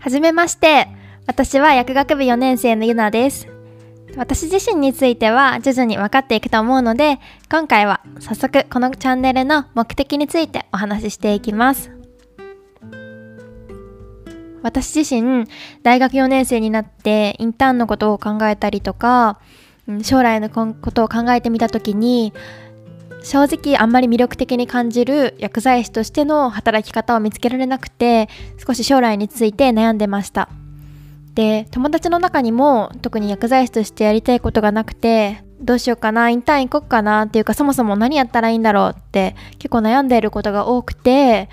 はじめまして。私は薬学部4年生のゆなです。私自身については徐々に分かっていくと思うので、今回は早速このチャンネルの目的についてお話ししていきます。私自身、大学4年生になってインターンのことを考えたりとか、将来のことを考えてみた時に、正直あんまり魅力的に感じる薬剤師としての働き方を見つけられなくて少し将来について悩んでました。で友達の中にも特に薬剤師としてやりたいことがなくてどうしようかなインターン行こっかなっていうかそもそも何やったらいいんだろうって結構悩んでいることが多くて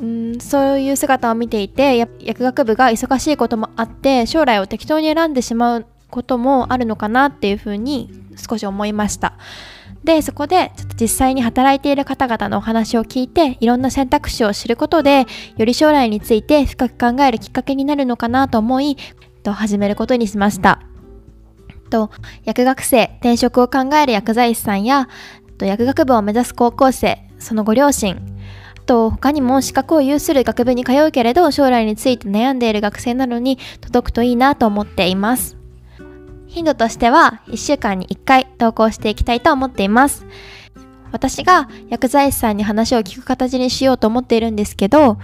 うんそういう姿を見ていて薬学部が忙しいこともあって将来を適当に選んでしまうこともあるのかなっていうふうに少し思いました。でそこでちょっと実際に働いている方々のお話を聞いていろんな選択肢を知ることでより将来について深く考えるきっかけになるのかなと思いと始めることにしました。と薬学生転職を考える薬剤師さんやと薬学部を目指す高校生そのご両親と他にも資格を有する学部に通うけれど将来について悩んでいる学生などに届くといいなと思っています。頻度としては1週間に1回投稿していきたいと思っています。私が薬剤師さんに話を聞く形にしようと思っているんですけど、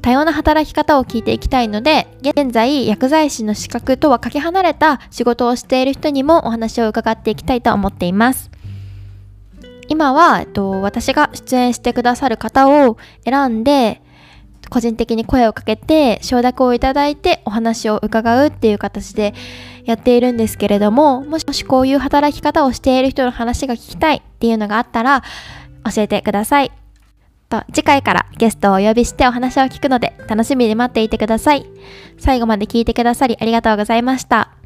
多様な働き方を聞いていきたいので、現在薬剤師の資格とはかけ離れた仕事をしている人にもお話を伺っていきたいと思っています。今は、えっと、私が出演してくださる方を選んで、個人的に声をかけて承諾をいただいてお話を伺うっていう形でやっているんですけれどももしこういう働き方をしている人の話が聞きたいっていうのがあったら教えてください。と次回からゲストをお呼びしてお話を聞くので楽しみに待っていてください。最後まで聞いてくださりありがとうございました。